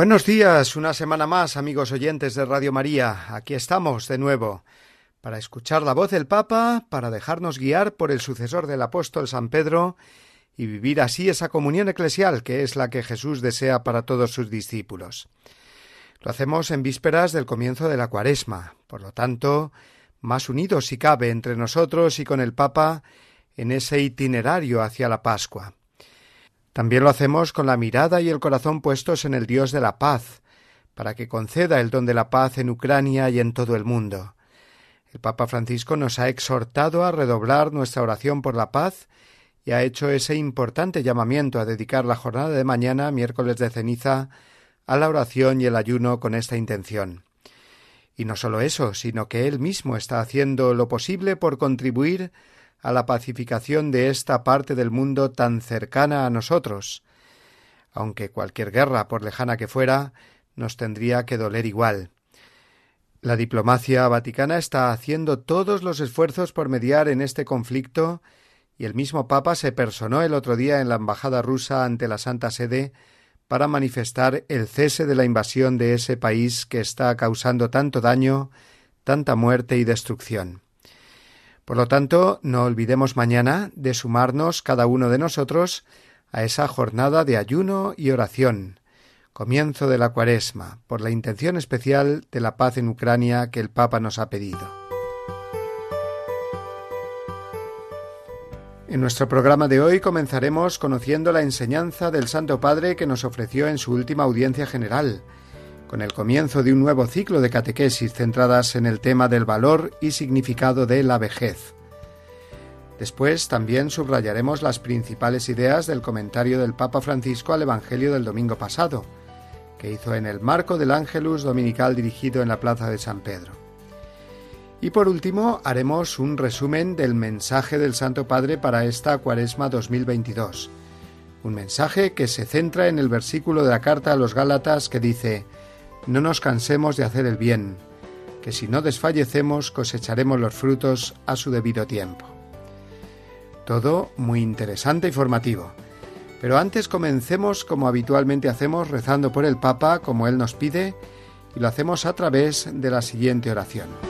Buenos días, una semana más, amigos oyentes de Radio María. Aquí estamos de nuevo para escuchar la voz del Papa, para dejarnos guiar por el sucesor del apóstol San Pedro y vivir así esa comunión eclesial que es la que Jesús desea para todos sus discípulos. Lo hacemos en vísperas del comienzo de la Cuaresma, por lo tanto, más unidos si cabe entre nosotros y con el Papa en ese itinerario hacia la Pascua. También lo hacemos con la mirada y el corazón puestos en el Dios de la paz, para que conceda el don de la paz en Ucrania y en todo el mundo. El Papa Francisco nos ha exhortado a redoblar nuestra oración por la paz y ha hecho ese importante llamamiento a dedicar la jornada de mañana, miércoles de ceniza, a la oración y el ayuno con esta intención. Y no solo eso, sino que él mismo está haciendo lo posible por contribuir a la pacificación de esta parte del mundo tan cercana a nosotros, aunque cualquier guerra, por lejana que fuera, nos tendría que doler igual. La diplomacia vaticana está haciendo todos los esfuerzos por mediar en este conflicto y el mismo Papa se personó el otro día en la embajada rusa ante la Santa Sede para manifestar el cese de la invasión de ese país que está causando tanto daño, tanta muerte y destrucción. Por lo tanto, no olvidemos mañana de sumarnos cada uno de nosotros a esa jornada de ayuno y oración, comienzo de la cuaresma, por la intención especial de la paz en Ucrania que el Papa nos ha pedido. En nuestro programa de hoy comenzaremos conociendo la enseñanza del Santo Padre que nos ofreció en su última audiencia general, con el comienzo de un nuevo ciclo de catequesis centradas en el tema del valor y significado de la vejez. Después también subrayaremos las principales ideas del comentario del Papa Francisco al Evangelio del domingo pasado, que hizo en el marco del Ángelus dominical dirigido en la Plaza de San Pedro. Y por último haremos un resumen del mensaje del Santo Padre para esta Cuaresma 2022. Un mensaje que se centra en el versículo de la carta a los Gálatas que dice no nos cansemos de hacer el bien, que si no desfallecemos cosecharemos los frutos a su debido tiempo. Todo muy interesante y formativo. Pero antes comencemos como habitualmente hacemos rezando por el Papa como él nos pide y lo hacemos a través de la siguiente oración.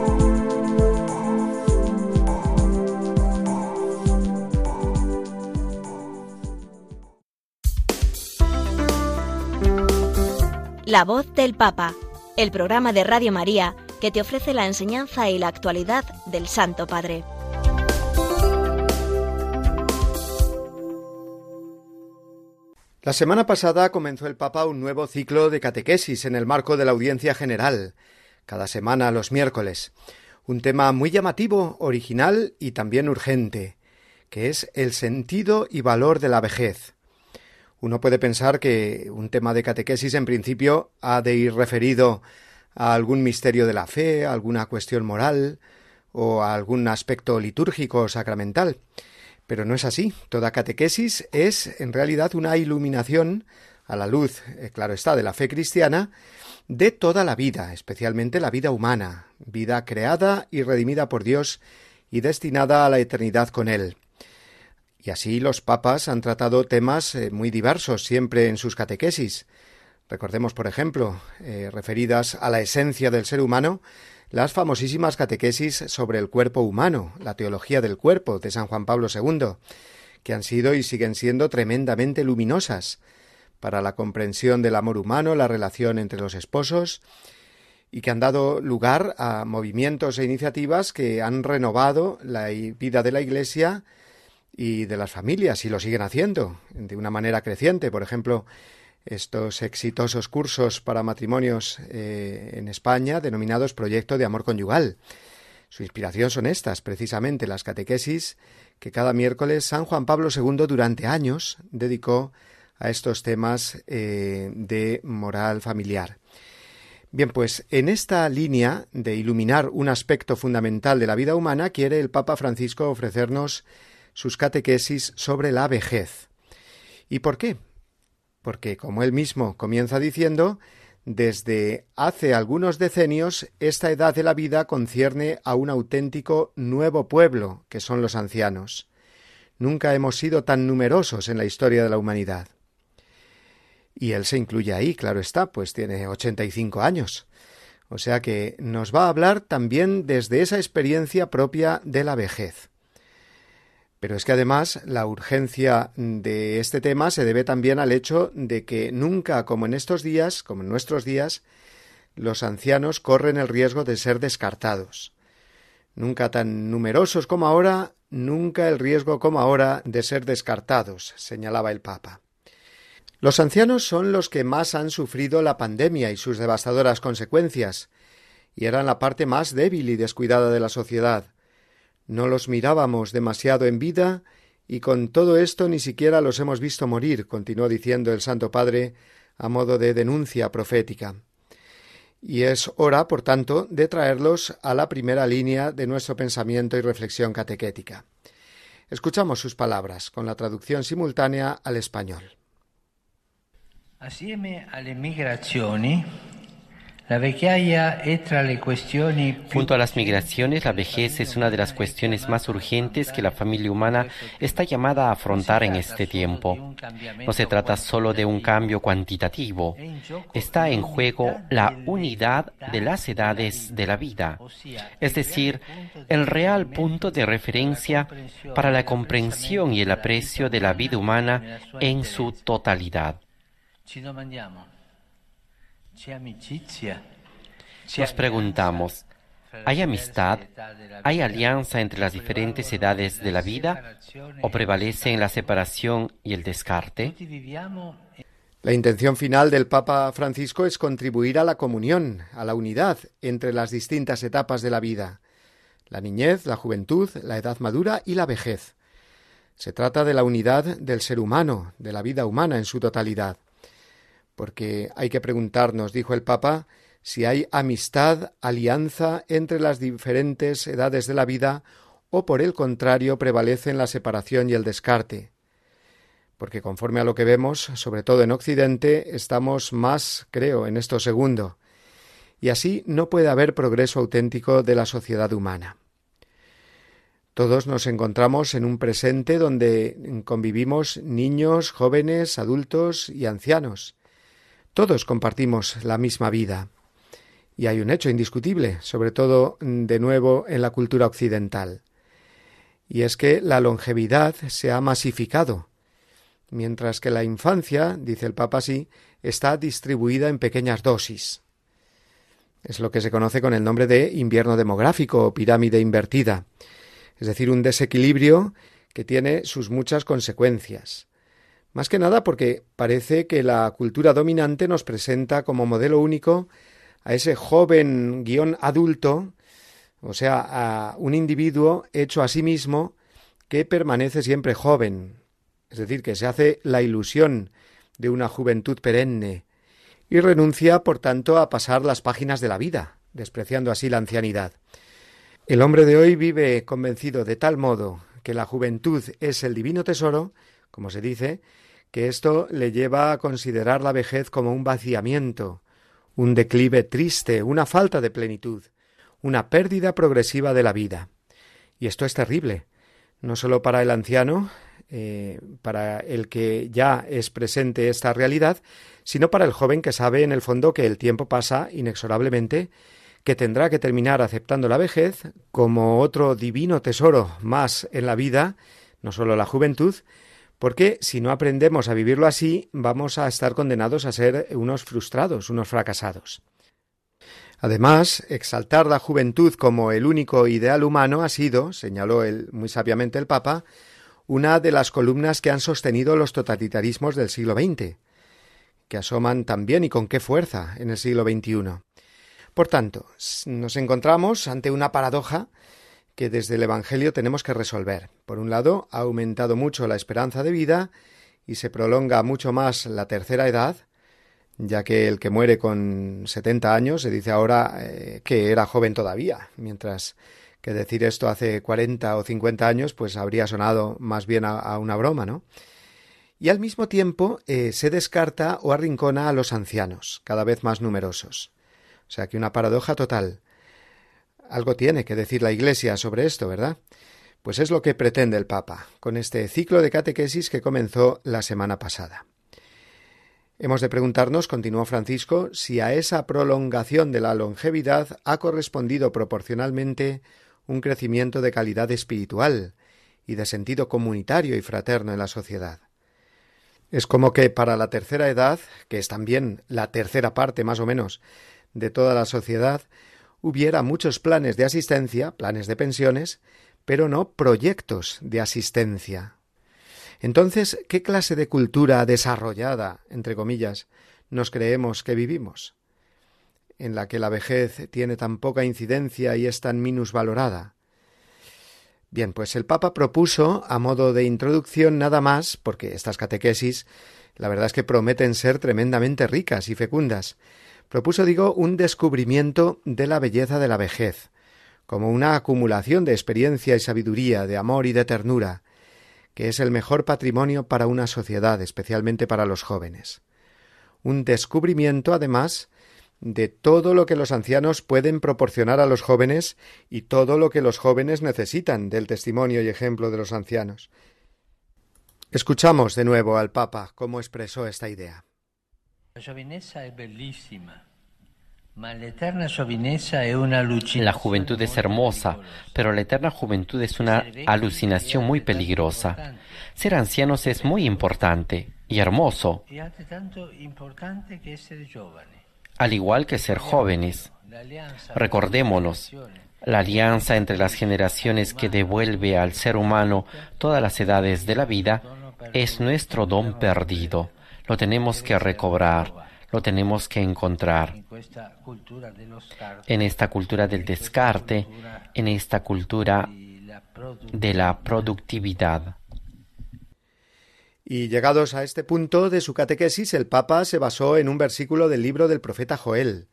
La voz del Papa, el programa de Radio María que te ofrece la enseñanza y la actualidad del Santo Padre. La semana pasada comenzó el Papa un nuevo ciclo de catequesis en el marco de la audiencia general, cada semana los miércoles. Un tema muy llamativo, original y también urgente, que es el sentido y valor de la vejez. Uno puede pensar que un tema de catequesis en principio ha de ir referido a algún misterio de la fe, a alguna cuestión moral o a algún aspecto litúrgico o sacramental. Pero no es así. Toda catequesis es en realidad una iluminación a la luz, eh, claro está, de la fe cristiana, de toda la vida, especialmente la vida humana, vida creada y redimida por Dios y destinada a la eternidad con Él. Y así los papas han tratado temas eh, muy diversos siempre en sus catequesis. Recordemos, por ejemplo, eh, referidas a la esencia del ser humano, las famosísimas catequesis sobre el cuerpo humano, la teología del cuerpo de San Juan Pablo II, que han sido y siguen siendo tremendamente luminosas para la comprensión del amor humano, la relación entre los esposos, y que han dado lugar a movimientos e iniciativas que han renovado la vida de la Iglesia y de las familias y lo siguen haciendo de una manera creciente. Por ejemplo, estos exitosos cursos para matrimonios eh, en España denominados Proyecto de Amor Conyugal. Su inspiración son estas, precisamente las catequesis que cada miércoles San Juan Pablo II durante años dedicó a estos temas eh, de moral familiar. Bien, pues en esta línea de iluminar un aspecto fundamental de la vida humana quiere el Papa Francisco ofrecernos sus catequesis sobre la vejez. ¿Y por qué? Porque, como él mismo comienza diciendo, desde hace algunos decenios esta edad de la vida concierne a un auténtico nuevo pueblo, que son los ancianos. Nunca hemos sido tan numerosos en la historia de la humanidad. Y él se incluye ahí, claro está, pues tiene ochenta y cinco años. O sea que nos va a hablar también desde esa experiencia propia de la vejez. Pero es que además la urgencia de este tema se debe también al hecho de que nunca, como en estos días, como en nuestros días, los ancianos corren el riesgo de ser descartados. Nunca tan numerosos como ahora, nunca el riesgo como ahora de ser descartados, señalaba el Papa. Los ancianos son los que más han sufrido la pandemia y sus devastadoras consecuencias, y eran la parte más débil y descuidada de la sociedad, no los mirábamos demasiado en vida y con todo esto ni siquiera los hemos visto morir, continuó diciendo el Santo Padre a modo de denuncia profética. Y es hora, por tanto, de traerlos a la primera línea de nuestro pensamiento y reflexión catequética. Escuchamos sus palabras con la traducción simultánea al español. Alle migrazioni Junto a las migraciones, la vejez es una de las cuestiones más urgentes que la familia humana está llamada a afrontar en este tiempo. No se trata solo de un cambio cuantitativo, está en juego la unidad de las edades de la vida, es decir, el real punto de referencia para la comprensión y el aprecio de la vida humana en su totalidad. Nos preguntamos, ¿hay amistad? ¿Hay alianza entre las diferentes edades de la vida? ¿O prevalecen la separación y el descarte? La intención final del Papa Francisco es contribuir a la comunión, a la unidad entre las distintas etapas de la vida, la niñez, la juventud, la edad madura y la vejez. Se trata de la unidad del ser humano, de la vida humana en su totalidad porque hay que preguntarnos, dijo el Papa, si hay amistad, alianza entre las diferentes edades de la vida o por el contrario prevalecen la separación y el descarte. Porque conforme a lo que vemos, sobre todo en Occidente, estamos más, creo, en esto segundo. Y así no puede haber progreso auténtico de la sociedad humana. Todos nos encontramos en un presente donde convivimos niños, jóvenes, adultos y ancianos, todos compartimos la misma vida. Y hay un hecho indiscutible, sobre todo de nuevo en la cultura occidental. Y es que la longevidad se ha masificado, mientras que la infancia, dice el Papa así, está distribuida en pequeñas dosis. Es lo que se conoce con el nombre de invierno demográfico o pirámide invertida, es decir, un desequilibrio que tiene sus muchas consecuencias. Más que nada porque parece que la cultura dominante nos presenta como modelo único a ese joven guion adulto, o sea, a un individuo hecho a sí mismo que permanece siempre joven, es decir, que se hace la ilusión de una juventud perenne y renuncia, por tanto, a pasar las páginas de la vida, despreciando así la ancianidad. El hombre de hoy vive convencido de tal modo que la juventud es el divino tesoro, como se dice, que esto le lleva a considerar la vejez como un vaciamiento, un declive triste, una falta de plenitud, una pérdida progresiva de la vida. Y esto es terrible, no sólo para el anciano, eh, para el que ya es presente esta realidad, sino para el joven que sabe en el fondo que el tiempo pasa inexorablemente, que tendrá que terminar aceptando la vejez como otro divino tesoro más en la vida, no sólo la juventud, porque si no aprendemos a vivirlo así, vamos a estar condenados a ser unos frustrados, unos fracasados. Además, exaltar la juventud como el único ideal humano ha sido, señaló muy sabiamente el Papa, una de las columnas que han sostenido los totalitarismos del siglo XX, que asoman también y con qué fuerza en el siglo XXI. Por tanto, nos encontramos ante una paradoja que desde el Evangelio tenemos que resolver. Por un lado, ha aumentado mucho la esperanza de vida y se prolonga mucho más la tercera edad, ya que el que muere con 70 años se dice ahora eh, que era joven todavía, mientras que decir esto hace 40 o 50 años pues habría sonado más bien a, una broma, ¿no? Y al mismo tiempo eh, se descarta o arrincona a los ancianos, cada vez más numerosos. O sea que una paradoja total. Algo tiene que decir la Iglesia sobre esto, ¿verdad? Pues es lo que pretende el Papa, con este ciclo de catequesis que comenzó la semana pasada. Hemos de preguntarnos, continuó Francisco, si a esa prolongación de la longevidad ha correspondido proporcionalmente un crecimiento de calidad espiritual y de sentido comunitario y fraterno en la sociedad. Es como que para la tercera edad, que es también la tercera parte más o menos de toda la sociedad, hubiera muchos planes de asistencia, planes de pensiones, pero no proyectos de asistencia. Entonces, ¿qué clase de cultura desarrollada, entre comillas, nos creemos que vivimos? En la que la vejez tiene tan poca incidencia y es tan minusvalorada. Bien, pues el Papa propuso, a modo de introducción nada más, porque estas catequesis la verdad es que prometen ser tremendamente ricas y fecundas, propuso, digo, un descubrimiento de la belleza de la vejez, como una acumulación de experiencia y sabiduría, de amor y de ternura, que es el mejor patrimonio para una sociedad, especialmente para los jóvenes. Un descubrimiento, además, de todo lo que los ancianos pueden proporcionar a los jóvenes y todo lo que los jóvenes necesitan del testimonio y ejemplo de los ancianos. Escuchamos de nuevo al Papa cómo expresó esta idea. La juventud es hermosa, pero la eterna juventud es una alucinación muy peligrosa. Ser ancianos es muy importante y hermoso, al igual que ser jóvenes. Recordémonos, la alianza entre las generaciones que devuelve al ser humano todas las edades de la vida es nuestro don perdido lo tenemos que recobrar, lo tenemos que encontrar. En esta cultura del descarte, en esta cultura de la productividad. Y llegados a este punto de su catequesis, el Papa se basó en un versículo del libro del profeta Joel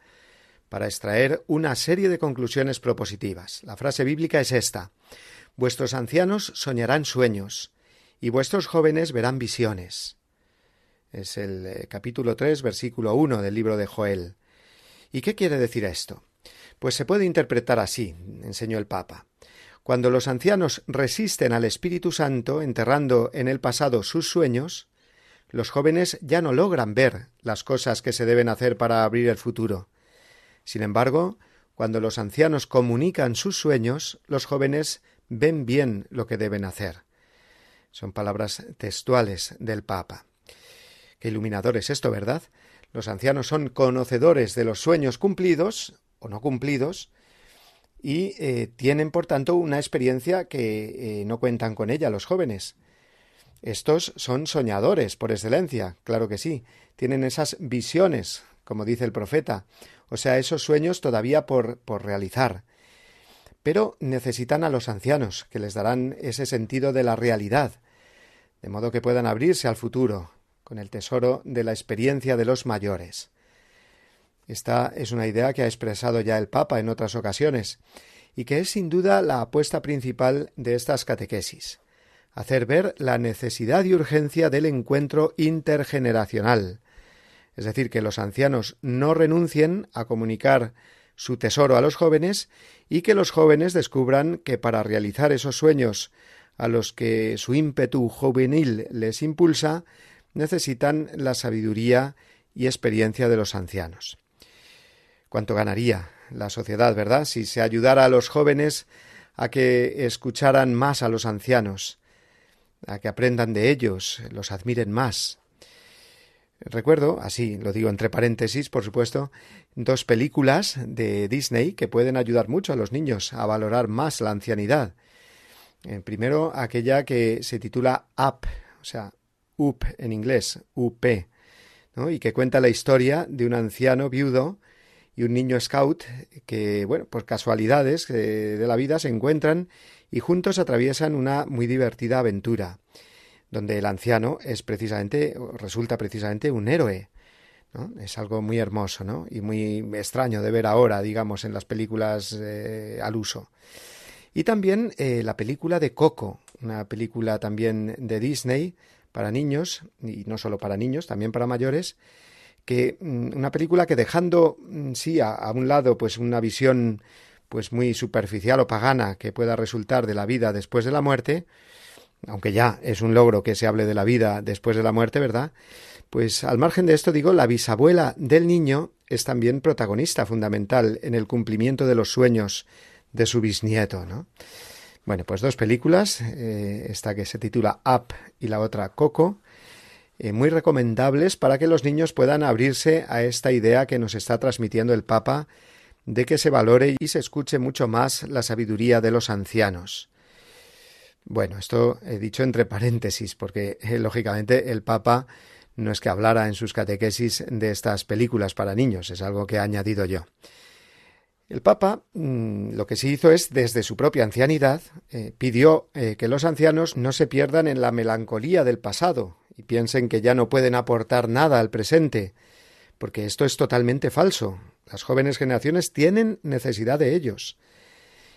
para extraer una serie de conclusiones propositivas. La frase bíblica es esta Vuestros ancianos soñarán sueños, y vuestros jóvenes verán visiones. Es el eh, capítulo 3, versículo 1 del libro de Joel. ¿Y qué quiere decir esto? Pues se puede interpretar así, enseñó el Papa. Cuando los ancianos resisten al Espíritu Santo, enterrando en el pasado sus sueños, los jóvenes ya no logran ver las cosas que se deben hacer para abrir el futuro. Sin embargo, cuando los ancianos comunican sus sueños, los jóvenes ven bien lo que deben hacer. Son palabras textuales del Papa. Qué iluminador es esto, ¿verdad? Los ancianos son conocedores de los sueños cumplidos o no cumplidos y eh, tienen, por tanto, una experiencia que eh, no cuentan con ella los jóvenes. Estos son soñadores por excelencia, claro que sí, tienen esas visiones, como dice el profeta, o sea, esos sueños todavía por, por realizar. Pero necesitan a los ancianos, que les darán ese sentido de la realidad, de modo que puedan abrirse al futuro, con el tesoro de la experiencia de los mayores. Esta es una idea que ha expresado ya el Papa en otras ocasiones, y que es sin duda la apuesta principal de estas catequesis hacer ver la necesidad y urgencia del encuentro intergeneracional, es decir, que los ancianos no renuncien a comunicar su tesoro a los jóvenes y que los jóvenes descubran que para realizar esos sueños a los que su ímpetu juvenil les impulsa, necesitan la sabiduría y experiencia de los ancianos. ¿Cuánto ganaría la sociedad, verdad?, si se ayudara a los jóvenes a que escucharan más a los ancianos, a que aprendan de ellos, los admiren más. Recuerdo, así lo digo entre paréntesis, por supuesto, dos películas de Disney que pueden ayudar mucho a los niños a valorar más la ancianidad. Eh, primero, aquella que se titula Up, o sea, UP en inglés, UP, y que cuenta la historia de un anciano viudo y un niño scout que, bueno, por casualidades eh, de la vida se encuentran y juntos atraviesan una muy divertida aventura, donde el anciano es precisamente, resulta precisamente un héroe. Es algo muy hermoso ¿no? y muy extraño de ver ahora, digamos, en las películas eh, al uso. Y también eh, la película de Coco, una película también de Disney para niños, y no solo para niños, también para mayores, que mm, una película que dejando mm, sí a, a un lado pues una visión pues muy superficial o pagana que pueda resultar de la vida después de la muerte, aunque ya es un logro que se hable de la vida después de la muerte, ¿verdad? Pues al margen de esto digo, la bisabuela del niño es también protagonista fundamental en el cumplimiento de los sueños de su bisnieto, ¿no? Bueno, pues dos películas, eh, esta que se titula Up y la otra Coco, eh, muy recomendables para que los niños puedan abrirse a esta idea que nos está transmitiendo el Papa de que se valore y se escuche mucho más la sabiduría de los ancianos. Bueno, esto he dicho entre paréntesis, porque eh, lógicamente el Papa no es que hablara en sus catequesis de estas películas para niños, es algo que he añadido yo. El Papa mm, lo que sí hizo es, desde su propia ancianidad, eh, pidió eh, que los ancianos no se pierdan en la melancolía del pasado y piensen que ya no pueden aportar nada al presente, porque esto es totalmente falso. Las jóvenes generaciones tienen necesidad de ellos.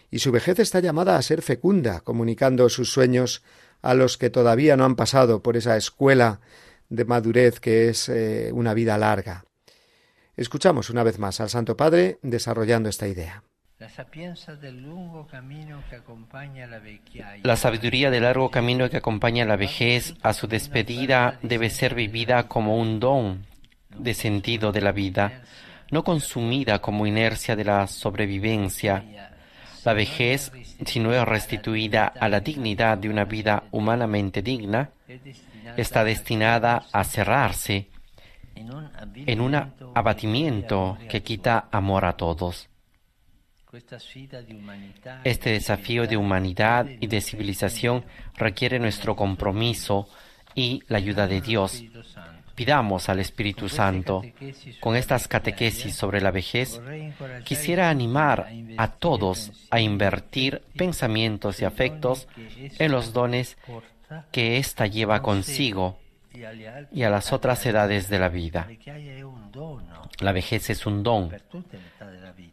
Y su vejez está llamada a ser fecunda, comunicando sus sueños a los que todavía no han pasado por esa escuela de madurez que es eh, una vida larga. Escuchamos una vez más al Santo Padre desarrollando esta idea. La sabiduría del largo camino que acompaña la vejez a su despedida debe ser vivida como un don de sentido de la vida, no consumida como inercia de la sobrevivencia. La vejez, si no es restituida a la dignidad de una vida humanamente digna, está destinada a cerrarse en un abatimiento que quita amor a todos. Este desafío de humanidad y de civilización requiere nuestro compromiso y la ayuda de Dios pidamos al Espíritu Santo. Con estas catequesis sobre la vejez, quisiera animar a todos a invertir pensamientos y afectos en los dones que ésta lleva consigo y a las otras edades de la vida. La vejez es un don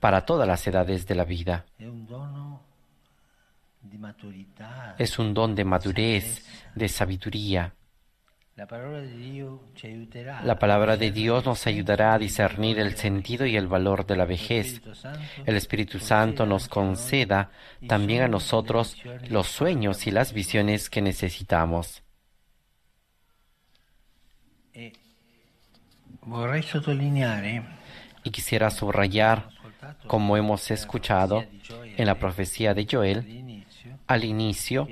para todas las edades de la vida. Es un don de madurez, de sabiduría, la palabra de Dios nos ayudará a discernir el sentido y el valor de la vejez. El Espíritu Santo nos conceda también a nosotros los sueños y las visiones que necesitamos. E y quisiera subrayar, como hemos escuchado en la profecía de Joel, al inicio,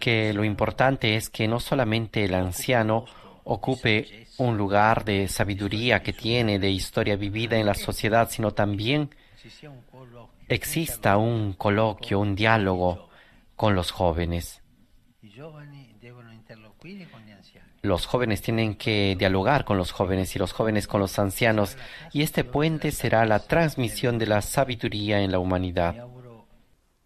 que lo importante es que no solamente el anciano ocupe un lugar de sabiduría que tiene, de historia vivida en la sociedad, sino también exista un coloquio, un diálogo con los jóvenes. Los jóvenes tienen que dialogar con los jóvenes y los jóvenes con los ancianos, y este puente será la transmisión de la sabiduría en la humanidad.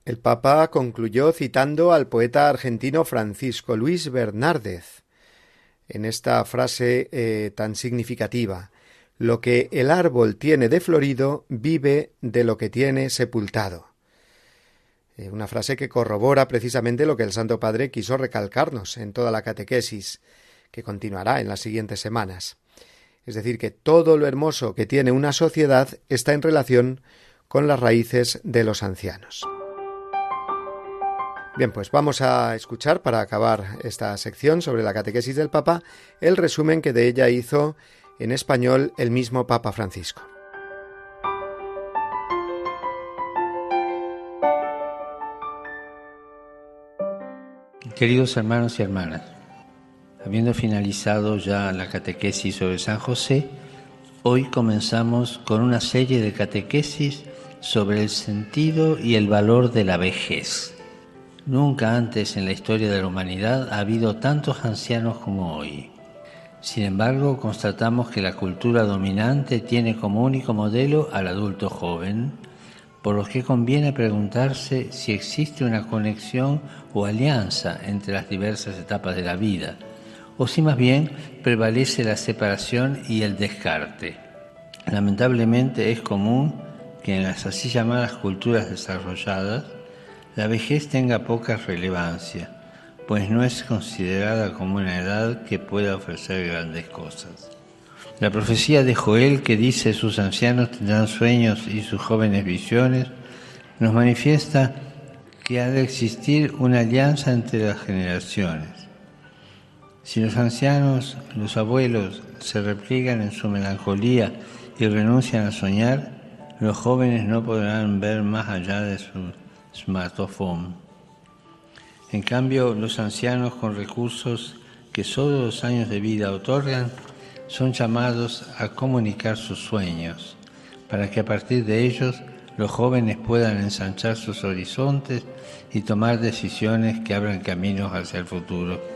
El Papa concluyó citando al poeta argentino Francisco Luis Bernárdez en esta frase eh, tan significativa. Lo que el árbol tiene de florido vive de lo que tiene sepultado. Eh, una frase que corrobora precisamente lo que el Santo Padre quiso recalcarnos en toda la catequesis, que continuará en las siguientes semanas. Es decir, que todo lo hermoso que tiene una sociedad está en relación con las raíces de los ancianos. Bien, pues vamos a escuchar para acabar esta sección sobre la catequesis del Papa el resumen que de ella hizo en español el mismo Papa Francisco. Queridos hermanos y hermanas, habiendo finalizado ya la catequesis sobre San José, hoy comenzamos con una serie de catequesis sobre el sentido y el valor de la vejez. Nunca antes en la historia de la humanidad ha habido tantos ancianos como hoy. Sin embargo, constatamos que la cultura dominante tiene como único modelo al adulto joven, por lo que conviene preguntarse si existe una conexión o alianza entre las diversas etapas de la vida, o si más bien prevalece la separación y el descarte. Lamentablemente es común que en las así llamadas culturas desarrolladas la vejez tenga poca relevancia, pues no es considerada como una edad que pueda ofrecer grandes cosas. La profecía de Joel que dice sus ancianos tendrán sueños y sus jóvenes visiones, nos manifiesta que ha de existir una alianza entre las generaciones. Si los ancianos, los abuelos, se repliegan en su melancolía y renuncian a soñar, los jóvenes no podrán ver más allá de su smartphone. En cambio, los ancianos con recursos que solo los años de vida otorgan son llamados a comunicar sus sueños, para que a partir de ellos los jóvenes puedan ensanchar sus horizontes y tomar decisiones que abran caminos hacia el futuro.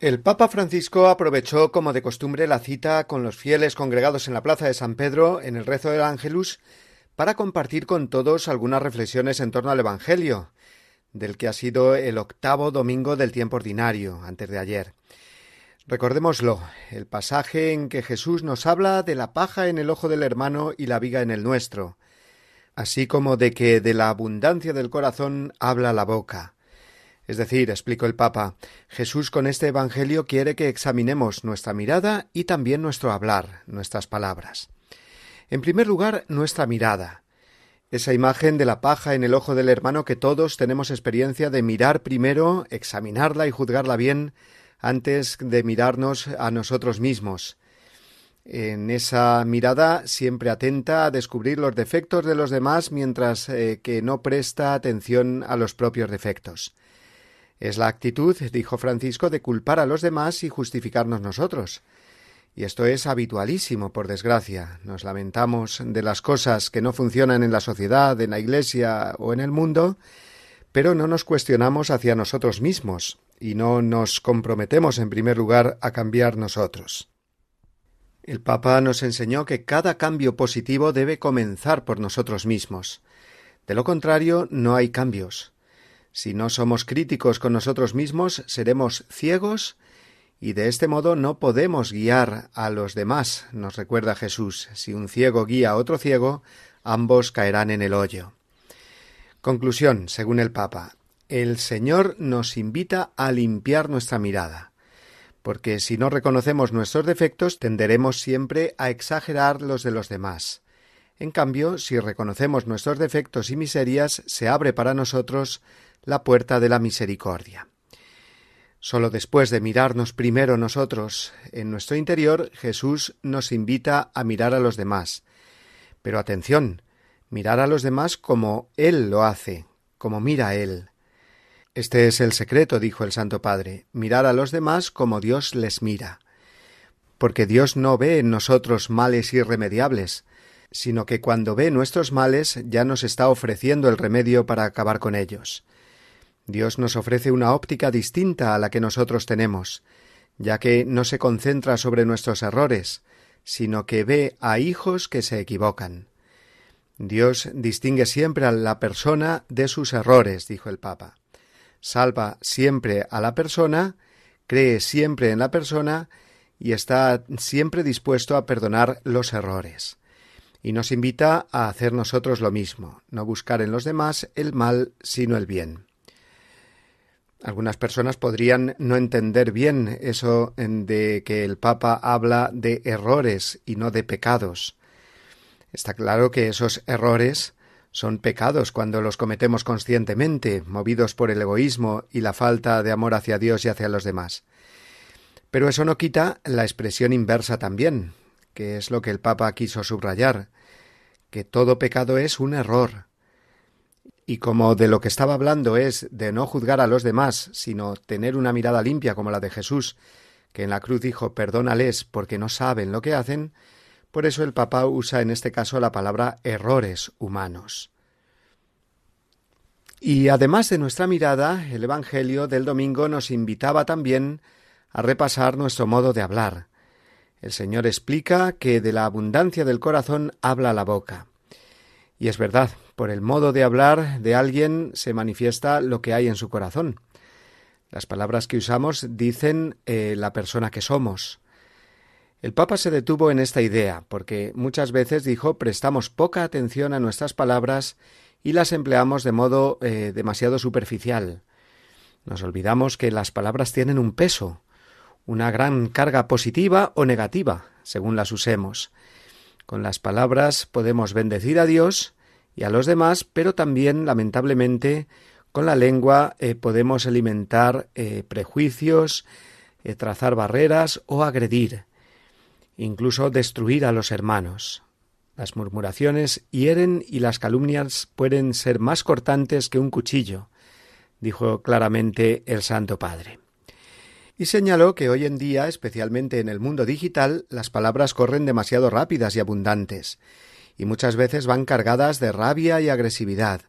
El Papa Francisco aprovechó, como de costumbre, la cita con los fieles congregados en la Plaza de San Pedro en el rezo del Ángelus para compartir con todos algunas reflexiones en torno al Evangelio, del que ha sido el octavo domingo del tiempo ordinario, antes de ayer. Recordémoslo, el pasaje en que Jesús nos habla de la paja en el ojo del hermano y la viga en el nuestro, así como de que de la abundancia del corazón habla la boca. Es decir, explicó el Papa, Jesús con este Evangelio quiere que examinemos nuestra mirada y también nuestro hablar, nuestras palabras. En primer lugar, nuestra mirada. Esa imagen de la paja en el ojo del hermano que todos tenemos experiencia de mirar primero, examinarla y juzgarla bien, antes de mirarnos a nosotros mismos. En esa mirada siempre atenta a descubrir los defectos de los demás mientras eh, que no presta atención a los propios defectos. Es la actitud, dijo Francisco, de culpar a los demás y justificarnos nosotros. Y esto es habitualísimo, por desgracia. Nos lamentamos de las cosas que no funcionan en la sociedad, en la Iglesia o en el mundo, pero no nos cuestionamos hacia nosotros mismos y no nos comprometemos en primer lugar a cambiar nosotros. El Papa nos enseñó que cada cambio positivo debe comenzar por nosotros mismos. De lo contrario, no hay cambios. Si no somos críticos con nosotros mismos, seremos ciegos y de este modo no podemos guiar a los demás, nos recuerda Jesús. Si un ciego guía a otro ciego, ambos caerán en el hoyo. Conclusión, según el Papa, el Señor nos invita a limpiar nuestra mirada, porque si no reconocemos nuestros defectos tenderemos siempre a exagerar los de los demás. En cambio, si reconocemos nuestros defectos y miserias, se abre para nosotros la puerta de la misericordia. Solo después de mirarnos primero nosotros en nuestro interior, Jesús nos invita a mirar a los demás. Pero atención, mirar a los demás como Él lo hace, como mira Él. Este es el secreto, dijo el Santo Padre, mirar a los demás como Dios les mira. Porque Dios no ve en nosotros males irremediables, sino que cuando ve nuestros males ya nos está ofreciendo el remedio para acabar con ellos. Dios nos ofrece una óptica distinta a la que nosotros tenemos, ya que no se concentra sobre nuestros errores, sino que ve a hijos que se equivocan. Dios distingue siempre a la persona de sus errores, dijo el Papa. Salva siempre a la persona, cree siempre en la persona y está siempre dispuesto a perdonar los errores. Y nos invita a hacer nosotros lo mismo, no buscar en los demás el mal, sino el bien. Algunas personas podrían no entender bien eso de que el Papa habla de errores y no de pecados. Está claro que esos errores son pecados cuando los cometemos conscientemente, movidos por el egoísmo y la falta de amor hacia Dios y hacia los demás. Pero eso no quita la expresión inversa también, que es lo que el Papa quiso subrayar, que todo pecado es un error, y como de lo que estaba hablando es de no juzgar a los demás, sino tener una mirada limpia como la de Jesús, que en la cruz dijo perdónales porque no saben lo que hacen, por eso el Papa usa en este caso la palabra errores humanos. Y además de nuestra mirada, el Evangelio del domingo nos invitaba también a repasar nuestro modo de hablar. El Señor explica que de la abundancia del corazón habla la boca. Y es verdad, por el modo de hablar de alguien se manifiesta lo que hay en su corazón. Las palabras que usamos dicen eh, la persona que somos. El Papa se detuvo en esta idea, porque muchas veces dijo prestamos poca atención a nuestras palabras y las empleamos de modo eh, demasiado superficial. Nos olvidamos que las palabras tienen un peso, una gran carga positiva o negativa, según las usemos. Con las palabras podemos bendecir a Dios y a los demás, pero también, lamentablemente, con la lengua eh, podemos alimentar eh, prejuicios, eh, trazar barreras o agredir, incluso destruir a los hermanos. Las murmuraciones hieren y las calumnias pueden ser más cortantes que un cuchillo, dijo claramente el Santo Padre. Y señaló que hoy en día, especialmente en el mundo digital, las palabras corren demasiado rápidas y abundantes, y muchas veces van cargadas de rabia y agresividad,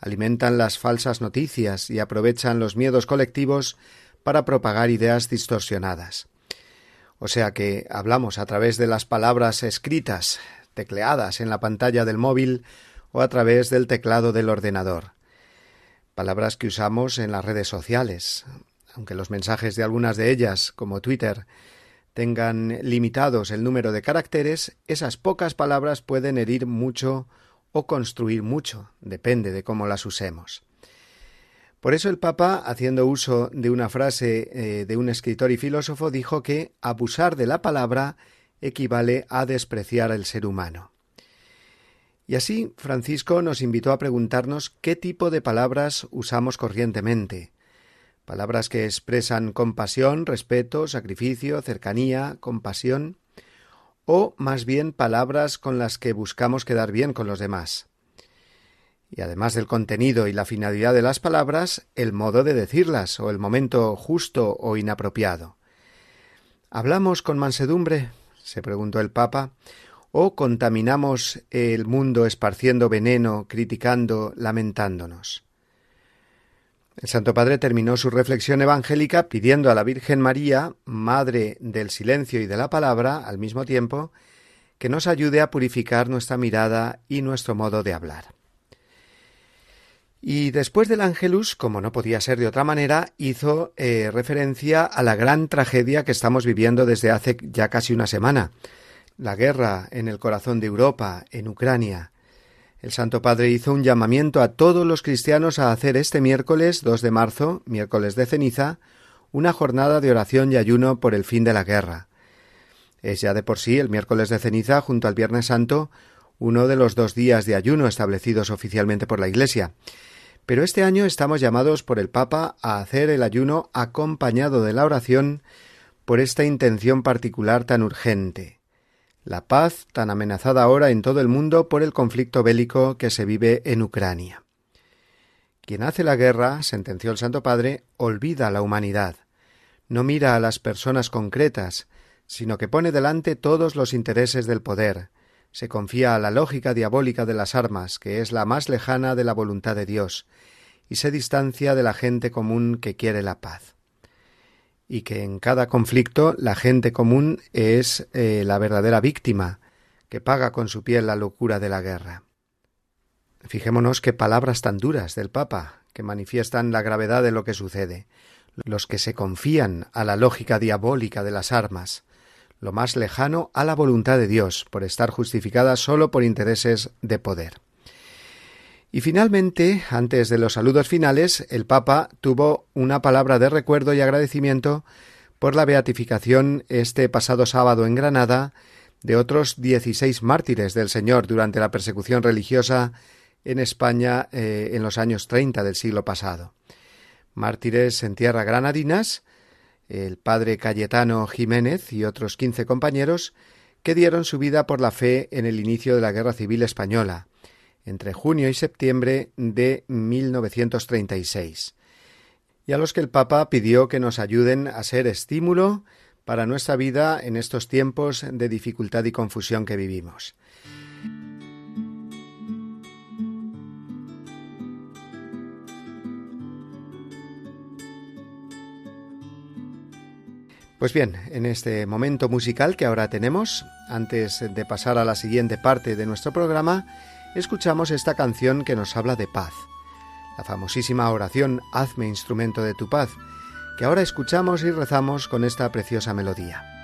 alimentan las falsas noticias y aprovechan los miedos colectivos para propagar ideas distorsionadas. O sea que hablamos a través de las palabras escritas, tecleadas en la pantalla del móvil o a través del teclado del ordenador. Palabras que usamos en las redes sociales, aunque los mensajes de algunas de ellas, como Twitter, tengan limitados el número de caracteres, esas pocas palabras pueden herir mucho o construir mucho, depende de cómo las usemos. Por eso el Papa, haciendo uso de una frase eh, de un escritor y filósofo, dijo que abusar de la palabra equivale a despreciar al ser humano. Y así Francisco nos invitó a preguntarnos qué tipo de palabras usamos corrientemente, palabras que expresan compasión, respeto, sacrificio, cercanía, compasión, o más bien palabras con las que buscamos quedar bien con los demás. Y además del contenido y la finalidad de las palabras, el modo de decirlas o el momento justo o inapropiado. ¿Hablamos con mansedumbre? se preguntó el Papa, o contaminamos el mundo esparciendo veneno, criticando, lamentándonos. El Santo Padre terminó su reflexión evangélica pidiendo a la Virgen María, Madre del Silencio y de la Palabra, al mismo tiempo, que nos ayude a purificar nuestra mirada y nuestro modo de hablar. Y después del Ángelus, como no podía ser de otra manera, hizo eh, referencia a la gran tragedia que estamos viviendo desde hace ya casi una semana, la guerra en el corazón de Europa, en Ucrania. El Santo Padre hizo un llamamiento a todos los cristianos a hacer este miércoles 2 de marzo, miércoles de ceniza, una jornada de oración y ayuno por el fin de la guerra. Es ya de por sí el miércoles de ceniza, junto al Viernes Santo, uno de los dos días de ayuno establecidos oficialmente por la Iglesia. Pero este año estamos llamados por el Papa a hacer el ayuno acompañado de la oración por esta intención particular tan urgente, la paz tan amenazada ahora en todo el mundo por el conflicto bélico que se vive en Ucrania. Quien hace la guerra, sentenció el Santo Padre, olvida la humanidad, no mira a las personas concretas, sino que pone delante todos los intereses del poder, se confía a la lógica diabólica de las armas, que es la más lejana de la voluntad de Dios, y se distancia de la gente común que quiere la paz. Y que en cada conflicto la gente común es eh, la verdadera víctima, que paga con su piel la locura de la guerra. Fijémonos qué palabras tan duras del Papa, que manifiestan la gravedad de lo que sucede. Los que se confían a la lógica diabólica de las armas, lo más lejano a la voluntad de Dios, por estar justificada sólo por intereses de poder. Y finalmente, antes de los saludos finales, el Papa tuvo una palabra de recuerdo y agradecimiento por la beatificación este pasado sábado en Granada de otros dieciséis mártires del Señor durante la persecución religiosa en España eh, en los años treinta del siglo pasado. Mártires en tierra granadinas el padre Cayetano Jiménez y otros quince compañeros que dieron su vida por la fe en el inicio de la Guerra Civil Española, entre junio y septiembre de 1936, y a los que el Papa pidió que nos ayuden a ser estímulo para nuestra vida en estos tiempos de dificultad y confusión que vivimos. Pues bien, en este momento musical que ahora tenemos, antes de pasar a la siguiente parte de nuestro programa, escuchamos esta canción que nos habla de paz, la famosísima oración Hazme instrumento de tu paz, que ahora escuchamos y rezamos con esta preciosa melodía.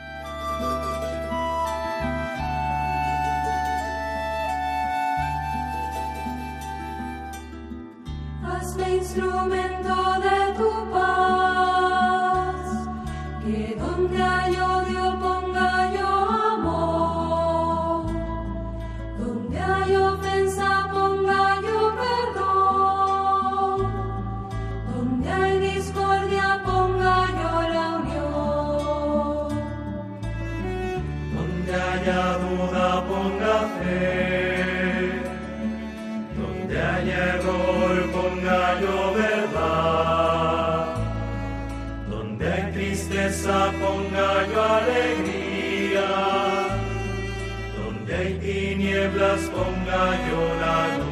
verdad. Donde hay tristeza ponga yo alegría. Donde hay tinieblas ponga yo la luz.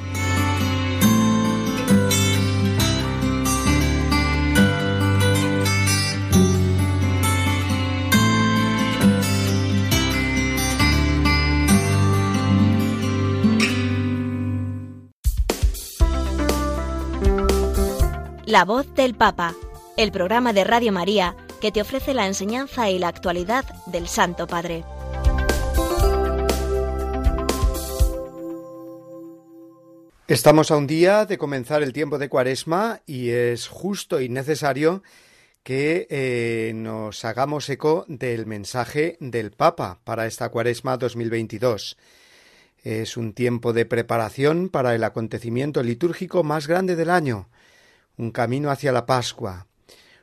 La voz del Papa, el programa de Radio María que te ofrece la enseñanza y la actualidad del Santo Padre. Estamos a un día de comenzar el tiempo de Cuaresma y es justo y necesario que eh, nos hagamos eco del mensaje del Papa para esta Cuaresma 2022. Es un tiempo de preparación para el acontecimiento litúrgico más grande del año, un camino hacia la Pascua,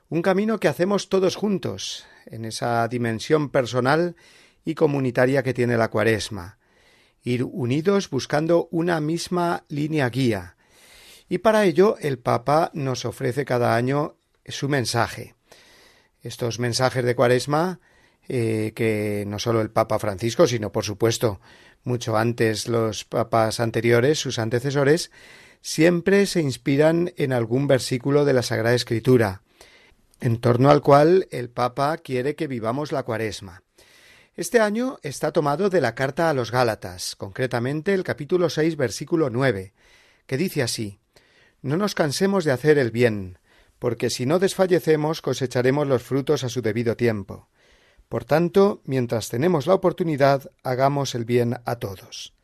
un camino que hacemos todos juntos, en esa dimensión personal y comunitaria que tiene la cuaresma, ir unidos buscando una misma línea guía. Y para ello el Papa nos ofrece cada año su mensaje. Estos mensajes de cuaresma, eh, que no solo el Papa Francisco, sino por supuesto mucho antes los papas anteriores, sus antecesores, siempre se inspiran en algún versículo de la Sagrada Escritura, en torno al cual el Papa quiere que vivamos la cuaresma. Este año está tomado de la carta a los Gálatas, concretamente el capítulo 6, versículo 9, que dice así No nos cansemos de hacer el bien, porque si no desfallecemos cosecharemos los frutos a su debido tiempo. Por tanto, mientras tenemos la oportunidad, hagamos el bien a todos.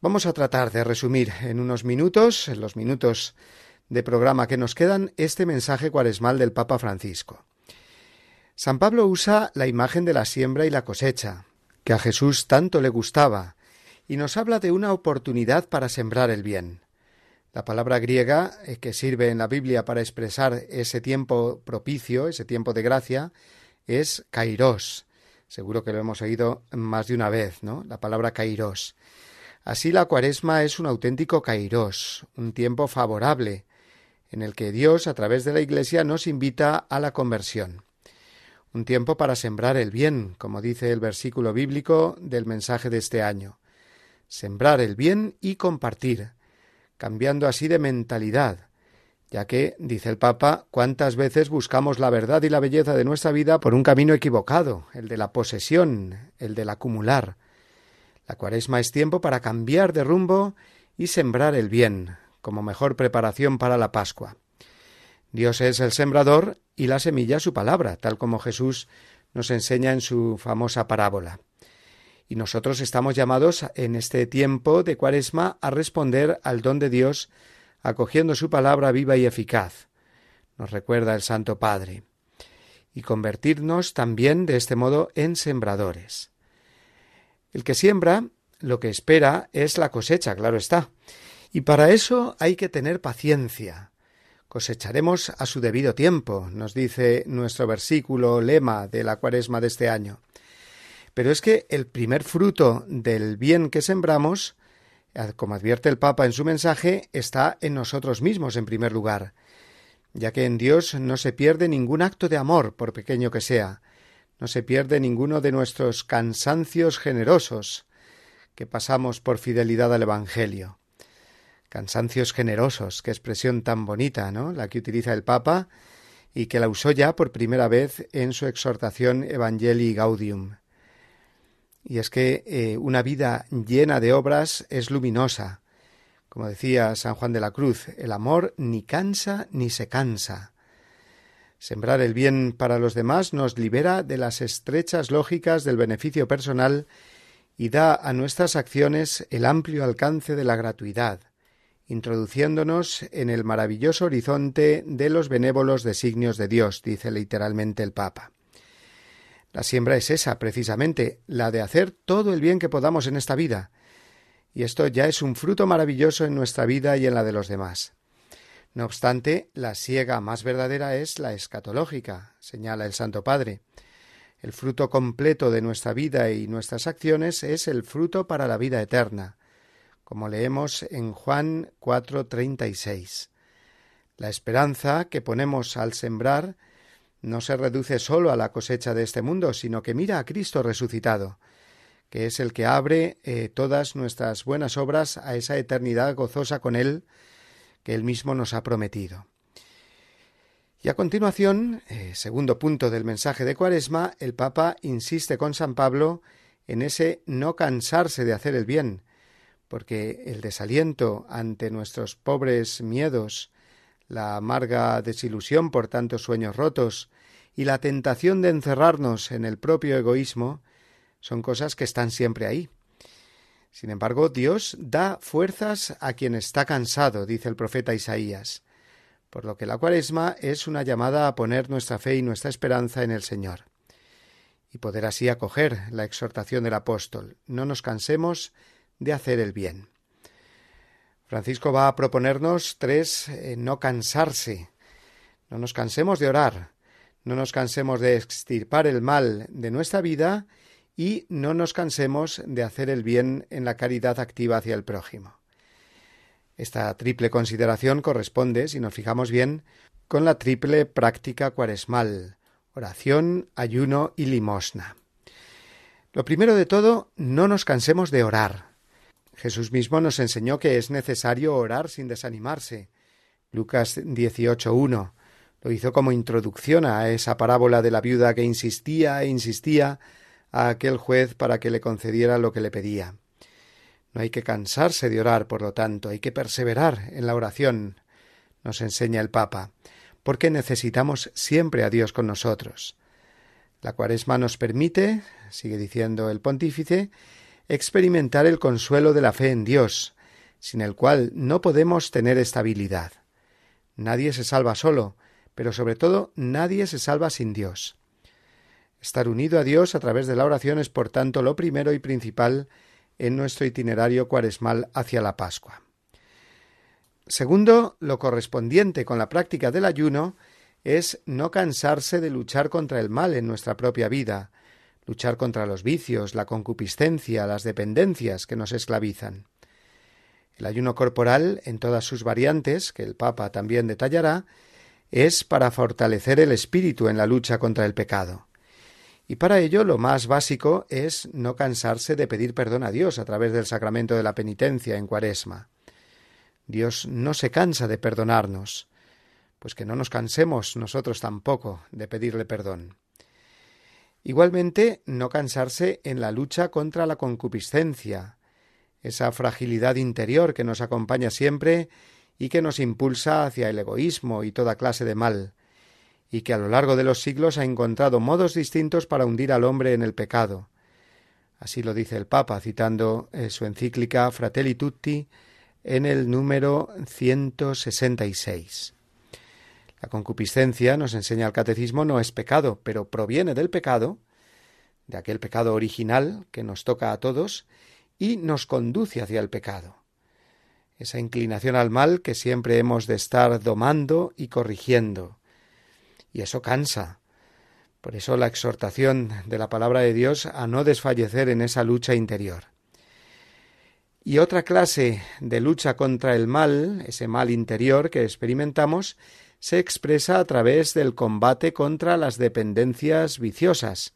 Vamos a tratar de resumir en unos minutos, en los minutos de programa que nos quedan, este mensaje cuaresmal del Papa Francisco. San Pablo usa la imagen de la siembra y la cosecha, que a Jesús tanto le gustaba, y nos habla de una oportunidad para sembrar el bien. La palabra griega eh, que sirve en la Biblia para expresar ese tiempo propicio, ese tiempo de gracia, es kairos. Seguro que lo hemos oído más de una vez, ¿no? La palabra kairos. Así la cuaresma es un auténtico kairos, un tiempo favorable, en el que Dios, a través de la Iglesia, nos invita a la conversión. Un tiempo para sembrar el bien, como dice el versículo bíblico del mensaje de este año. Sembrar el bien y compartir, cambiando así de mentalidad, ya que, dice el Papa, cuántas veces buscamos la verdad y la belleza de nuestra vida por un camino equivocado, el de la posesión, el del acumular, la cuaresma es tiempo para cambiar de rumbo y sembrar el bien, como mejor preparación para la Pascua. Dios es el sembrador y la semilla su palabra, tal como Jesús nos enseña en su famosa parábola. Y nosotros estamos llamados en este tiempo de cuaresma a responder al don de Dios, acogiendo su palabra viva y eficaz, nos recuerda el Santo Padre, y convertirnos también de este modo en sembradores. El que siembra lo que espera es la cosecha, claro está. Y para eso hay que tener paciencia. Cosecharemos a su debido tiempo, nos dice nuestro versículo lema de la cuaresma de este año. Pero es que el primer fruto del bien que sembramos, como advierte el Papa en su mensaje, está en nosotros mismos en primer lugar, ya que en Dios no se pierde ningún acto de amor, por pequeño que sea, no se pierde ninguno de nuestros cansancios generosos que pasamos por fidelidad al Evangelio. Cansancios generosos, qué expresión tan bonita, ¿no? La que utiliza el Papa y que la usó ya por primera vez en su exhortación Evangelii Gaudium. Y es que eh, una vida llena de obras es luminosa. Como decía San Juan de la Cruz, el amor ni cansa ni se cansa. Sembrar el bien para los demás nos libera de las estrechas lógicas del beneficio personal y da a nuestras acciones el amplio alcance de la gratuidad, introduciéndonos en el maravilloso horizonte de los benévolos designios de Dios, dice literalmente el Papa. La siembra es esa, precisamente, la de hacer todo el bien que podamos en esta vida, y esto ya es un fruto maravilloso en nuestra vida y en la de los demás. No obstante, la siega más verdadera es la escatológica, señala el Santo Padre. El fruto completo de nuestra vida y nuestras acciones es el fruto para la vida eterna, como leemos en Juan 4:36. La esperanza que ponemos al sembrar no se reduce sólo a la cosecha de este mundo, sino que mira a Cristo resucitado, que es el que abre eh, todas nuestras buenas obras a esa eternidad gozosa con Él que Él mismo nos ha prometido. Y a continuación, eh, segundo punto del mensaje de Cuaresma, el Papa insiste con San Pablo en ese no cansarse de hacer el bien, porque el desaliento ante nuestros pobres miedos, la amarga desilusión por tantos sueños rotos y la tentación de encerrarnos en el propio egoísmo son cosas que están siempre ahí. Sin embargo, Dios da fuerzas a quien está cansado, dice el profeta Isaías, por lo que la cuaresma es una llamada a poner nuestra fe y nuestra esperanza en el Señor, y poder así acoger la exhortación del apóstol, no nos cansemos de hacer el bien. Francisco va a proponernos tres eh, no cansarse. No nos cansemos de orar, no nos cansemos de extirpar el mal de nuestra vida y no nos cansemos de hacer el bien en la caridad activa hacia el prójimo. Esta triple consideración corresponde, si nos fijamos bien, con la triple práctica cuaresmal oración, ayuno y limosna. Lo primero de todo, no nos cansemos de orar. Jesús mismo nos enseñó que es necesario orar sin desanimarse. Lucas 18.1 lo hizo como introducción a esa parábola de la viuda que insistía e insistía a aquel juez para que le concediera lo que le pedía. No hay que cansarse de orar, por lo tanto, hay que perseverar en la oración, nos enseña el Papa, porque necesitamos siempre a Dios con nosotros. La cuaresma nos permite, sigue diciendo el pontífice, experimentar el consuelo de la fe en Dios, sin el cual no podemos tener estabilidad. Nadie se salva solo, pero sobre todo nadie se salva sin Dios. Estar unido a Dios a través de la oración es, por tanto, lo primero y principal en nuestro itinerario cuaresmal hacia la Pascua. Segundo, lo correspondiente con la práctica del ayuno es no cansarse de luchar contra el mal en nuestra propia vida, luchar contra los vicios, la concupiscencia, las dependencias que nos esclavizan. El ayuno corporal, en todas sus variantes, que el Papa también detallará, es para fortalecer el espíritu en la lucha contra el pecado. Y para ello lo más básico es no cansarse de pedir perdón a Dios a través del sacramento de la penitencia en Cuaresma. Dios no se cansa de perdonarnos, pues que no nos cansemos nosotros tampoco de pedirle perdón. Igualmente, no cansarse en la lucha contra la concupiscencia, esa fragilidad interior que nos acompaña siempre y que nos impulsa hacia el egoísmo y toda clase de mal, y que a lo largo de los siglos ha encontrado modos distintos para hundir al hombre en el pecado. Así lo dice el Papa, citando eh, su encíclica Fratelli Tutti en el número 166. La concupiscencia, nos enseña el catecismo, no es pecado, pero proviene del pecado, de aquel pecado original que nos toca a todos, y nos conduce hacia el pecado. Esa inclinación al mal que siempre hemos de estar domando y corrigiendo, y eso cansa. Por eso la exhortación de la palabra de Dios a no desfallecer en esa lucha interior. Y otra clase de lucha contra el mal, ese mal interior que experimentamos, se expresa a través del combate contra las dependencias viciosas.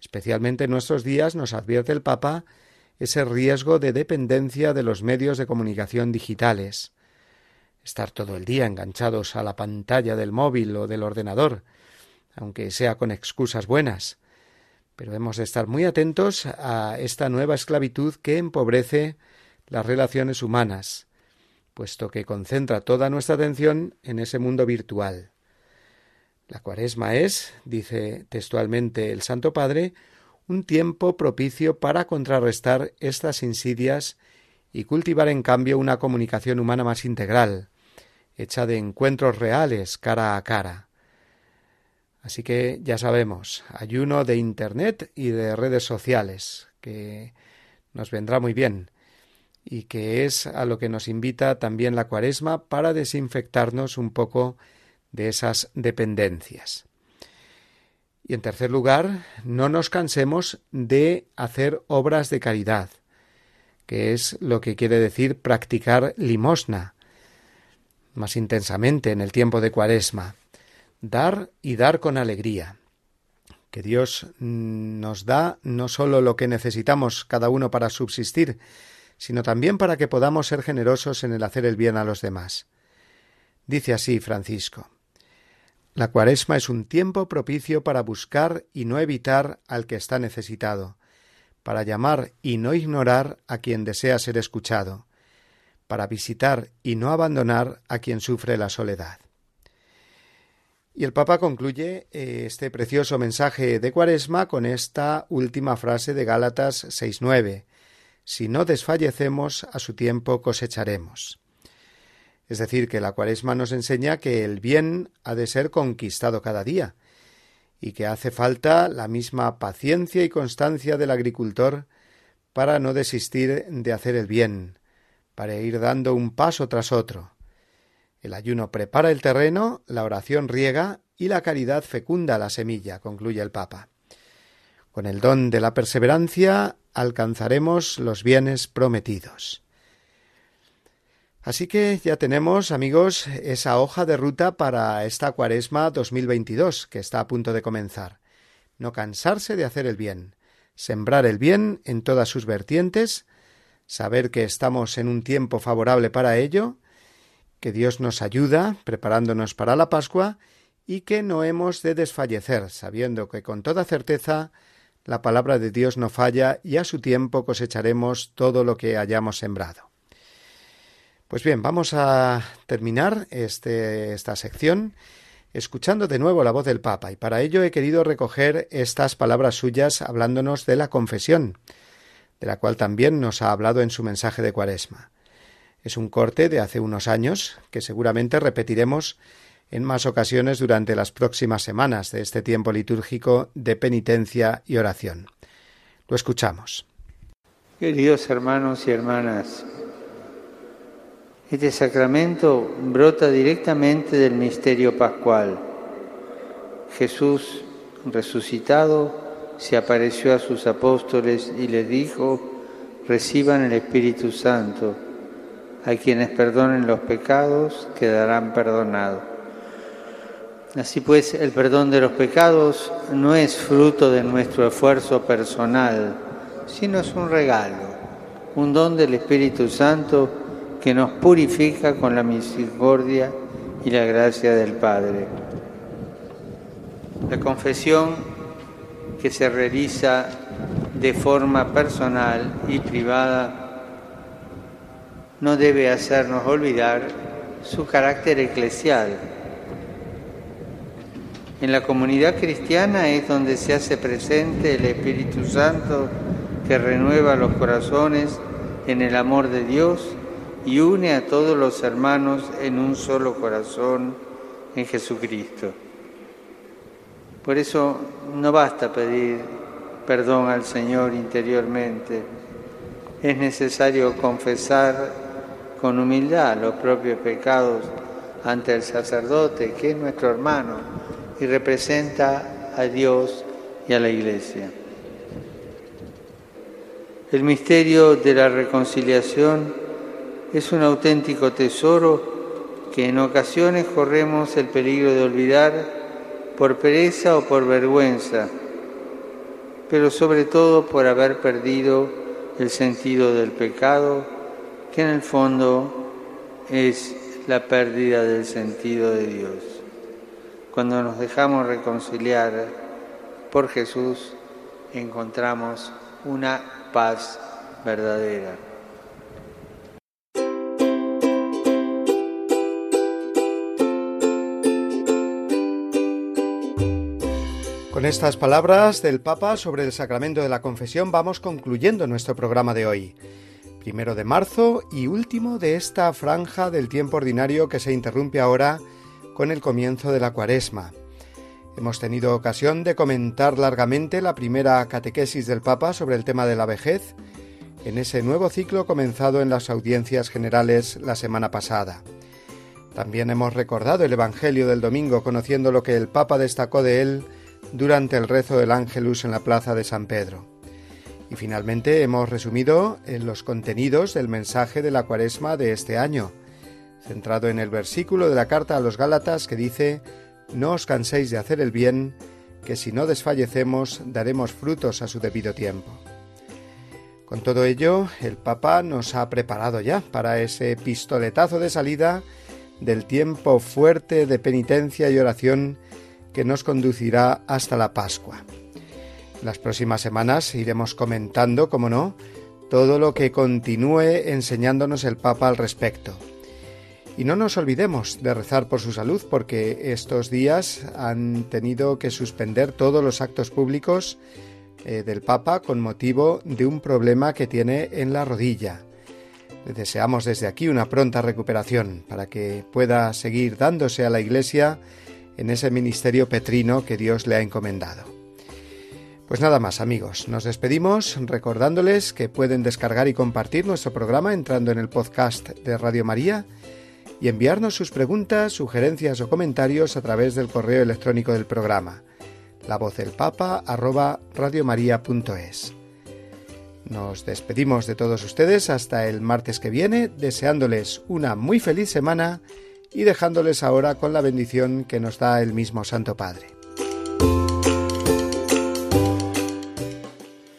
Especialmente en nuestros días nos advierte el Papa ese riesgo de dependencia de los medios de comunicación digitales estar todo el día enganchados a la pantalla del móvil o del ordenador, aunque sea con excusas buenas. Pero hemos de estar muy atentos a esta nueva esclavitud que empobrece las relaciones humanas, puesto que concentra toda nuestra atención en ese mundo virtual. La cuaresma es, dice textualmente el Santo Padre, un tiempo propicio para contrarrestar estas insidias y cultivar en cambio una comunicación humana más integral, hecha de encuentros reales cara a cara. Así que ya sabemos, ayuno de Internet y de redes sociales, que nos vendrá muy bien. y que es a lo que nos invita también la cuaresma para desinfectarnos un poco de esas dependencias. Y en tercer lugar, no nos cansemos de hacer obras de caridad, que es lo que quiere decir practicar limosna más intensamente en el tiempo de Cuaresma. Dar y dar con alegría. Que Dios nos da no sólo lo que necesitamos cada uno para subsistir, sino también para que podamos ser generosos en el hacer el bien a los demás. Dice así Francisco. La cuaresma es un tiempo propicio para buscar y no evitar al que está necesitado, para llamar y no ignorar a quien desea ser escuchado, para visitar y no abandonar a quien sufre la soledad. Y el Papa concluye eh, este precioso mensaje de Cuaresma con esta última frase de Gálatas 6.9. Si no desfallecemos, a su tiempo cosecharemos. Es decir, que la cuaresma nos enseña que el bien ha de ser conquistado cada día y que hace falta la misma paciencia y constancia del agricultor para no desistir de hacer el bien, para ir dando un paso tras otro. El ayuno prepara el terreno, la oración riega y la caridad fecunda la semilla, concluye el Papa. Con el don de la perseverancia alcanzaremos los bienes prometidos. Así que ya tenemos, amigos, esa hoja de ruta para esta cuaresma 2022 que está a punto de comenzar. No cansarse de hacer el bien, sembrar el bien en todas sus vertientes, saber que estamos en un tiempo favorable para ello, que Dios nos ayuda preparándonos para la Pascua y que no hemos de desfallecer, sabiendo que con toda certeza la palabra de Dios no falla y a su tiempo cosecharemos todo lo que hayamos sembrado. Pues bien, vamos a terminar este, esta sección escuchando de nuevo la voz del Papa, y para ello he querido recoger estas palabras suyas hablándonos de la confesión, de la cual también nos ha hablado en su mensaje de Cuaresma. Es un corte de hace unos años que seguramente repetiremos en más ocasiones durante las próximas semanas de este tiempo litúrgico de penitencia y oración. Lo escuchamos. Queridos hermanos y hermanas, este sacramento brota directamente del misterio pascual. Jesús resucitado se apareció a sus apóstoles y les dijo, reciban el Espíritu Santo. A quienes perdonen los pecados quedarán perdonados. Así pues, el perdón de los pecados no es fruto de nuestro esfuerzo personal, sino es un regalo, un don del Espíritu Santo que nos purifica con la misericordia y la gracia del Padre. La confesión que se realiza de forma personal y privada no debe hacernos olvidar su carácter eclesial. En la comunidad cristiana es donde se hace presente el Espíritu Santo que renueva los corazones en el amor de Dios y une a todos los hermanos en un solo corazón en Jesucristo. Por eso no basta pedir perdón al Señor interiormente, es necesario confesar con humildad los propios pecados ante el sacerdote, que es nuestro hermano y representa a Dios y a la Iglesia. El misterio de la reconciliación es un auténtico tesoro que en ocasiones corremos el peligro de olvidar por pereza o por vergüenza, pero sobre todo por haber perdido el sentido del pecado, que en el fondo es la pérdida del sentido de Dios. Cuando nos dejamos reconciliar por Jesús, encontramos una paz verdadera. Con estas palabras del Papa sobre el sacramento de la confesión vamos concluyendo nuestro programa de hoy. Primero de marzo y último de esta franja del tiempo ordinario que se interrumpe ahora con el comienzo de la cuaresma. Hemos tenido ocasión de comentar largamente la primera catequesis del Papa sobre el tema de la vejez en ese nuevo ciclo comenzado en las audiencias generales la semana pasada. También hemos recordado el Evangelio del domingo conociendo lo que el Papa destacó de él durante el rezo del Ángelus en la plaza de San Pedro. Y finalmente hemos resumido en los contenidos del mensaje de la cuaresma de este año, centrado en el versículo de la carta a los Gálatas que dice, No os canséis de hacer el bien, que si no desfallecemos daremos frutos a su debido tiempo. Con todo ello, el Papa nos ha preparado ya para ese pistoletazo de salida del tiempo fuerte de penitencia y oración que nos conducirá hasta la Pascua. Las próximas semanas iremos comentando, como no, todo lo que continúe enseñándonos el Papa al respecto. Y no nos olvidemos de rezar por su salud porque estos días han tenido que suspender todos los actos públicos eh, del Papa con motivo de un problema que tiene en la rodilla. Le deseamos desde aquí una pronta recuperación para que pueda seguir dándose a la Iglesia en ese ministerio petrino que Dios le ha encomendado. Pues nada más amigos, nos despedimos recordándoles que pueden descargar y compartir nuestro programa entrando en el podcast de Radio María y enviarnos sus preguntas, sugerencias o comentarios a través del correo electrónico del programa, la voz del papa arroba. Nos despedimos de todos ustedes hasta el martes que viene, deseándoles una muy feliz semana y dejándoles ahora con la bendición que nos da el mismo Santo Padre.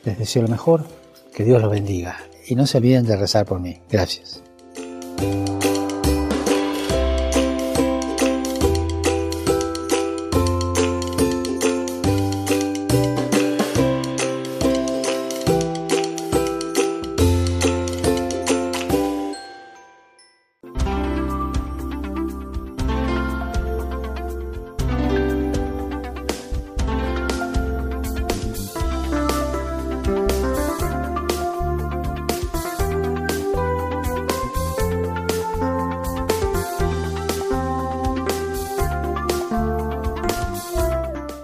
Les deseo lo mejor, que Dios los bendiga y no se olviden de rezar por mí. Gracias.